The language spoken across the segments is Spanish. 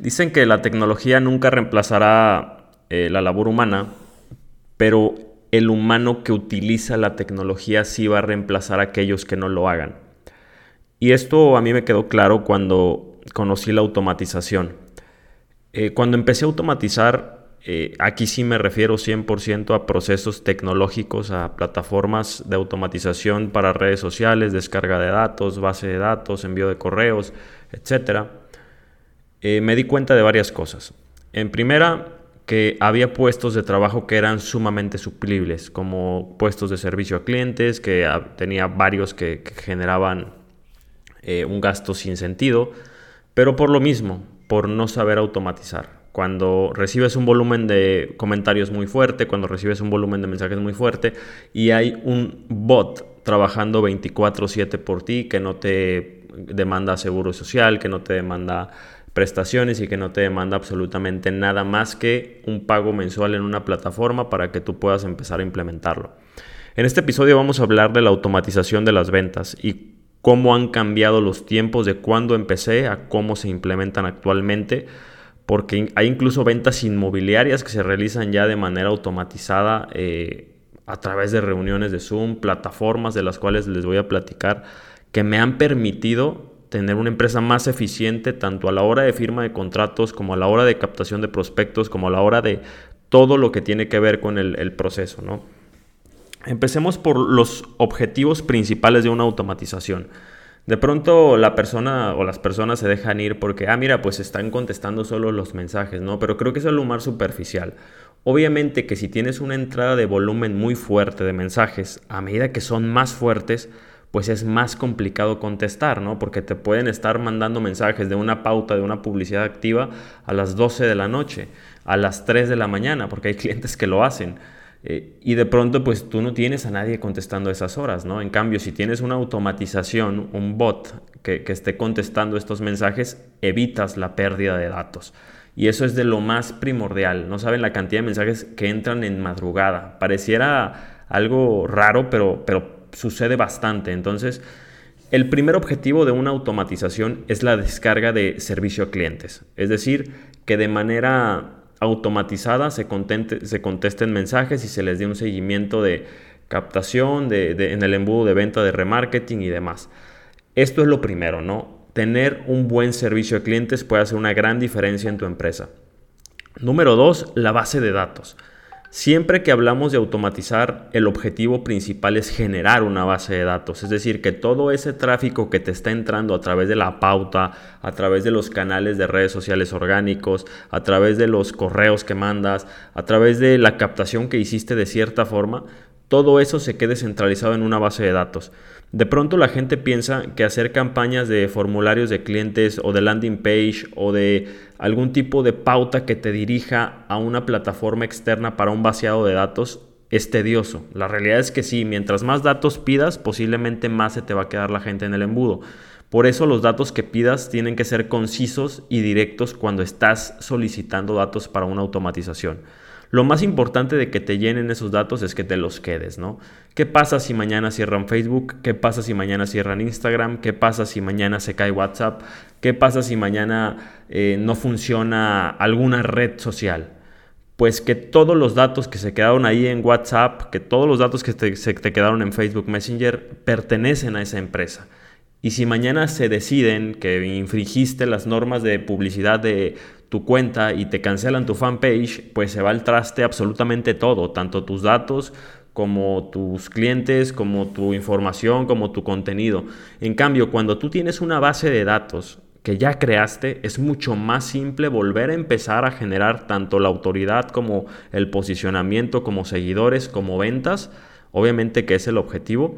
Dicen que la tecnología nunca reemplazará eh, la labor humana, pero el humano que utiliza la tecnología sí va a reemplazar a aquellos que no lo hagan. Y esto a mí me quedó claro cuando conocí la automatización. Eh, cuando empecé a automatizar, eh, aquí sí me refiero 100% a procesos tecnológicos, a plataformas de automatización para redes sociales, descarga de datos, base de datos, envío de correos, etcétera eh, me di cuenta de varias cosas. En primera, que había puestos de trabajo que eran sumamente suplibles, como puestos de servicio a clientes, que tenía varios que, generaban eh, un gasto sin sentido, pero por lo mismo, por no saber automatizar. Cuando recibes un volumen de comentarios muy fuerte, cuando recibes un volumen de mensajes muy fuerte y hay un bot trabajando 24/7 por ti que no te demanda seguro social, que no te demanda prestaciones y que no te demanda absolutamente nada más que un pago mensual en una plataforma para que tú puedas empezar a implementarlo. En este episodio vamos a hablar de la automatización de las ventas y cómo han cambiado los tiempos de cuando empecé a cómo se implementan actualmente, porque hay incluso ventas inmobiliarias que se realizan ya de manera automatizada eh, a través de reuniones de Zoom, plataformas de las cuales les voy a platicar, que me han permitido tener una empresa más eficiente tanto a la hora de firma de contratos como a la hora de captación de prospectos como a la hora de todo lo que tiene que ver con el, proceso. ¿no? Empecemos por los objetivos principales de una automatización. De pronto la persona o las personas se dejan ir porque, ah, mira, pues están contestando solo los mensajes, ¿no? Pero creo que es el humor superficial. Obviamente que si tienes una entrada de volumen muy fuerte de mensajes, a medida que son más fuertes, pues es más complicado contestar, ¿no? Porque te pueden estar mandando mensajes de una pauta, de una publicidad activa a las 12 de la noche, a las 3 de la mañana, porque hay clientes que lo hacen. Eh, y de pronto, pues tú no tienes a nadie contestando esas horas, ¿no? En cambio, si tienes una automatización, un bot que, que esté contestando estos mensajes, evitas la pérdida de datos. Y eso es de lo más primordial. No saben la cantidad de mensajes que entran en madrugada. Pareciera algo raro, pero, pero sucede bastante. Entonces, el primer objetivo de una automatización es la descarga de servicio a clientes. Es decir, que de manera automatizada se, se contesten mensajes y se les dé un seguimiento de captación, de, en el embudo de venta, de remarketing y demás. Esto es lo primero, ¿no? Tener un buen servicio a clientes puede hacer una gran diferencia en tu empresa. Número dos, la base de datos. Siempre que hablamos de automatizar, el objetivo principal es generar una base de datos, es decir, que todo ese tráfico que te está entrando a través de la pauta, a través de los canales de redes sociales orgánicos, a través de los correos que mandas, a través de la captación que hiciste de cierta forma, todo eso se quede centralizado en una base de datos. De pronto la gente piensa que hacer campañas de formularios de clientes o de landing page o de algún tipo de pauta que te dirija a una plataforma externa para un vaciado de datos es tedioso. La realidad es que sí, mientras más datos pidas, posiblemente más se te va a quedar la gente en el embudo. Por eso los datos que pidas tienen que ser concisos y directos cuando estás solicitando datos para una automatización. Lo más importante de que te llenen esos datos es que te los quedes, ¿no? ¿Qué pasa si mañana cierran Facebook? ¿Qué pasa si mañana cierran Instagram? ¿Qué pasa si mañana se cae WhatsApp? ¿Qué pasa si mañana eh, no funciona alguna red social? Pues que todos los datos que se quedaron ahí en WhatsApp, que todos los datos que se te quedaron en Facebook Messenger pertenecen a esa empresa. Y si mañana se deciden que infringiste las normas de publicidad de tu cuenta y te cancelan tu fanpage, pues se va al traste absolutamente todo, tanto tus datos como tus clientes, como tu información, como tu contenido. En cambio, cuando tú tienes una base de datos que ya creaste, es mucho más simple volver a empezar a generar tanto la autoridad como el posicionamiento, como seguidores, como ventas, obviamente que es el objetivo.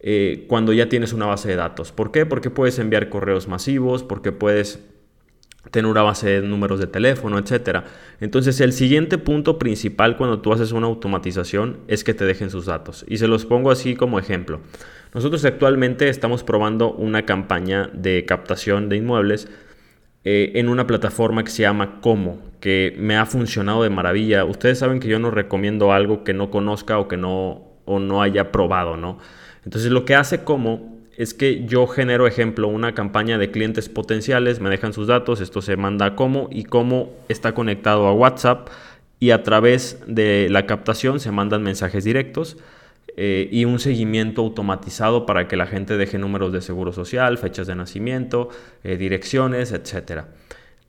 Eh, cuando ya tienes una base de datos. ¿Por qué? Porque puedes enviar correos masivos, porque puedes tener una base de números de teléfono, etcétera. Entonces, el siguiente punto principal cuando tú haces una automatización es que te dejen sus datos. Y se los pongo así como ejemplo. Nosotros actualmente estamos probando una campaña de captación de inmuebles eh, en una plataforma que se llama Como, que me ha funcionado de maravilla. Ustedes saben que yo no recomiendo algo que no conozca o que no, o no haya probado, ¿no? Entonces, lo que hace Como es que yo genero, ejemplo, una campaña de clientes potenciales, me dejan sus datos, esto se manda a cómo y cómo está conectado a WhatsApp y a través de la captación se mandan mensajes directos eh, y un seguimiento automatizado para que la gente deje números de seguro social, fechas de nacimiento, eh, direcciones, etc.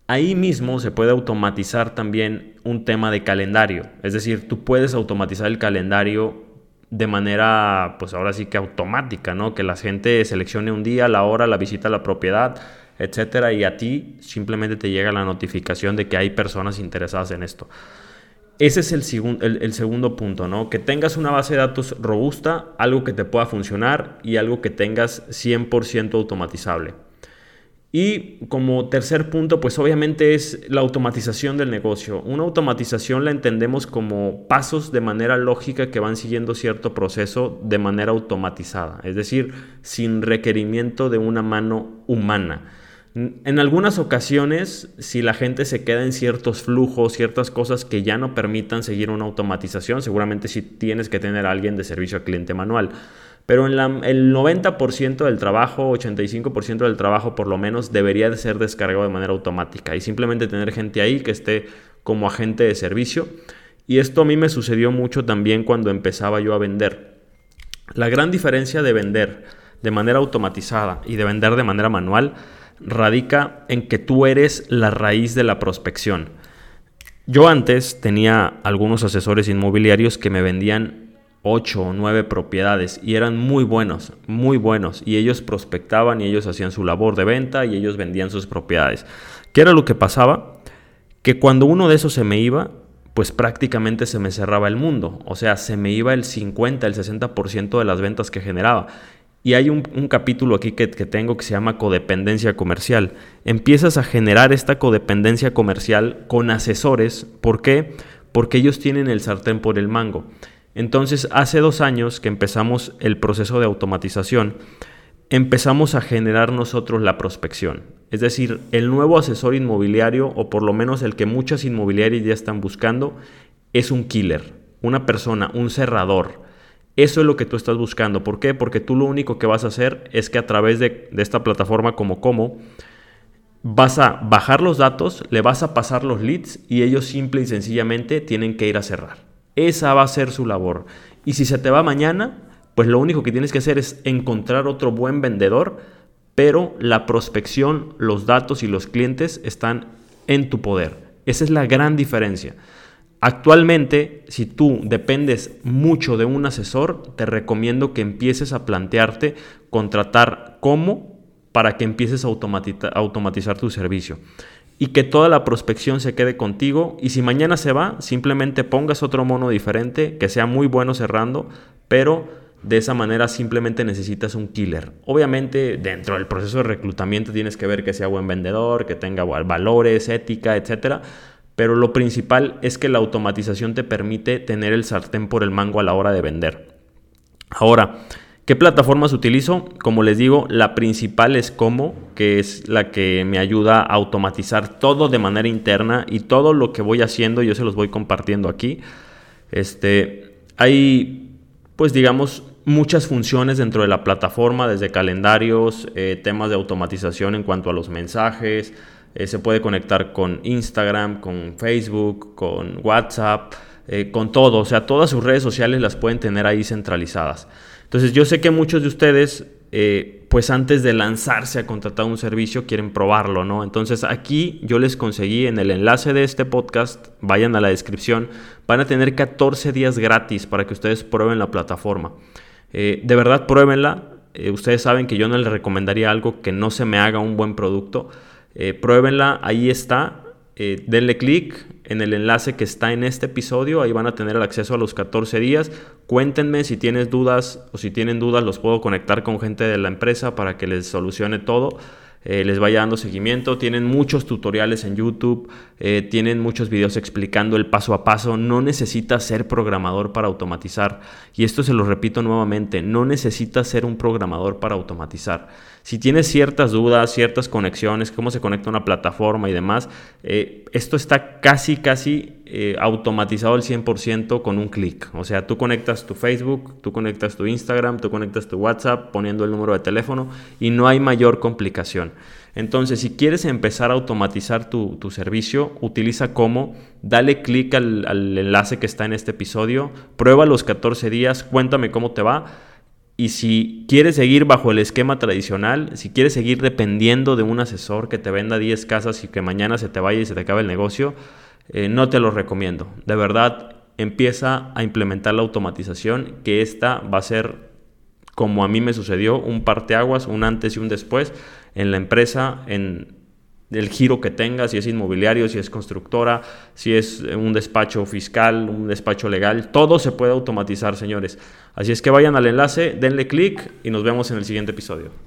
Ahí mismo se puede automatizar también un tema de calendario, es decir, tú puedes automatizar el calendario de manera, pues ahora sí que automática, ¿no? Que la gente seleccione un día, la hora, la visita la propiedad, etcétera, y a ti simplemente te llega la notificación de que hay personas interesadas en esto. Ese es el, el, segundo punto, ¿no? Que tengas una base de datos robusta, algo que te pueda funcionar y algo que tengas 100% automatizable. Y como tercer punto, pues obviamente es la automatización del negocio. Una automatización la entendemos como pasos de manera lógica que van siguiendo cierto proceso de manera automatizada, es decir, sin requerimiento de una mano humana. En algunas ocasiones, si la gente se queda en ciertos flujos, ciertas cosas que ya no permitan seguir una automatización, seguramente si tienes que tener a alguien de servicio al cliente manual. Pero en el 90% del trabajo, 85% del trabajo por lo menos, debería de ser descargado de manera automática y simplemente tener gente ahí que esté como agente de servicio. Y esto a mí me sucedió mucho también cuando empezaba yo a vender. La gran diferencia de vender de manera automatizada y de vender de manera manual radica en que tú eres la raíz de la prospección. Yo antes tenía algunos asesores inmobiliarios que me vendían 8 o 9 propiedades y eran muy buenos, muy buenos. Y ellos prospectaban y ellos hacían su labor de venta y ellos vendían sus propiedades. ¿Qué era lo que pasaba? Que cuando uno de esos se me iba, pues prácticamente se me cerraba el mundo. O sea, se me iba el 50, el 60% de las ventas que generaba. Y hay un, capítulo aquí que, tengo que se llama codependencia comercial. Empiezas a generar esta codependencia comercial con asesores. ¿Por qué? Porque ellos tienen el sartén por el mango. Entonces, hace dos años que empezamos el proceso de automatización, empezamos a generar nosotros la prospección. Es decir, el nuevo asesor inmobiliario, o por lo menos el que muchas inmobiliarias ya están buscando, es un killer, una persona, un cerrador eso es lo que tú estás buscando. ¿Por qué? Porque tú lo único que vas a hacer es que a través de, esta plataforma como Como, vas a bajar los datos, le vas a pasar los leads y ellos simple y sencillamente tienen que ir a cerrar. Esa va a ser su labor. Y si se te va mañana, pues lo único que tienes que hacer es encontrar otro buen vendedor, pero la prospección, los datos y los clientes están en tu poder. Esa es la gran diferencia. Actualmente, si tú dependes mucho de un asesor, te recomiendo que empieces a plantearte contratar cómo para que empieces a automatizar tu servicio y que toda la prospección se quede contigo y si mañana se va, simplemente pongas otro mono diferente que sea muy bueno cerrando, pero de esa manera simplemente necesitas un killer. Obviamente dentro del proceso de reclutamiento tienes que ver que sea buen vendedor, que tenga valores, ética, etcétera, pero lo principal es que la automatización te permite tener el sartén por el mango a la hora de vender. Ahora, ¿qué plataformas utilizo? Como les digo, la principal es Como, que es la que me ayuda a automatizar todo de manera interna y todo lo que voy haciendo yo se los voy compartiendo aquí. Este, hay, pues digamos, muchas funciones dentro de la plataforma, desde calendarios, eh, temas de automatización en cuanto a los mensajes, eh, se puede conectar con Instagram, con Facebook, con WhatsApp, eh, con todo. O sea, todas sus redes sociales las pueden tener ahí centralizadas. Entonces yo sé que muchos de ustedes, eh, pues antes de lanzarse a contratar un servicio, quieren probarlo, ¿no? Entonces aquí yo les conseguí en el enlace de este podcast, vayan a la descripción, van a tener 14 días gratis para que ustedes prueben la plataforma. de verdad, pruébenla. ustedes saben que yo no les recomendaría algo que no se me haga un buen producto. Eh, pruébenla, ahí está. Eh, denle clic en el enlace que está en este episodio, ahí van a tener el acceso a los 14 días. Cuéntenme si tienes dudas o si tienen dudas, los puedo conectar con gente de la empresa para que les solucione todo. Eh, les vaya dando seguimiento. Tienen muchos tutoriales en YouTube, eh, tienen muchos videos explicando el paso a paso. No necesitas ser programador para automatizar. Y esto se lo repito nuevamente, no necesitas ser un programador para automatizar. Si tienes ciertas dudas, ciertas conexiones, cómo se conecta una plataforma y demás, eh, esto está casi, casi eh, automatizado al 100% con un clic. O sea, tú conectas tu Facebook, tú conectas tu Instagram, tú conectas tu WhatsApp poniendo el número de teléfono y no hay mayor complicación. Entonces, si quieres empezar a automatizar tu, servicio, utiliza como, dale clic al, al enlace que está en este episodio, prueba los 14 días, cuéntame cómo te va y si quieres seguir bajo el esquema tradicional, si quieres seguir dependiendo de un asesor que te venda 10 casas y que mañana se te vaya y se te acabe el negocio, eh, no te lo recomiendo. De verdad, empieza a implementar la automatización, que esta va a ser, como a mí me sucedió, un parteaguas, un antes y un después en la empresa, en el giro que tenga, si es inmobiliario, si es constructora, si es un despacho fiscal, un despacho legal, todo se puede automatizar, señores. Así es que vayan al enlace, denle clic y nos vemos en el siguiente episodio.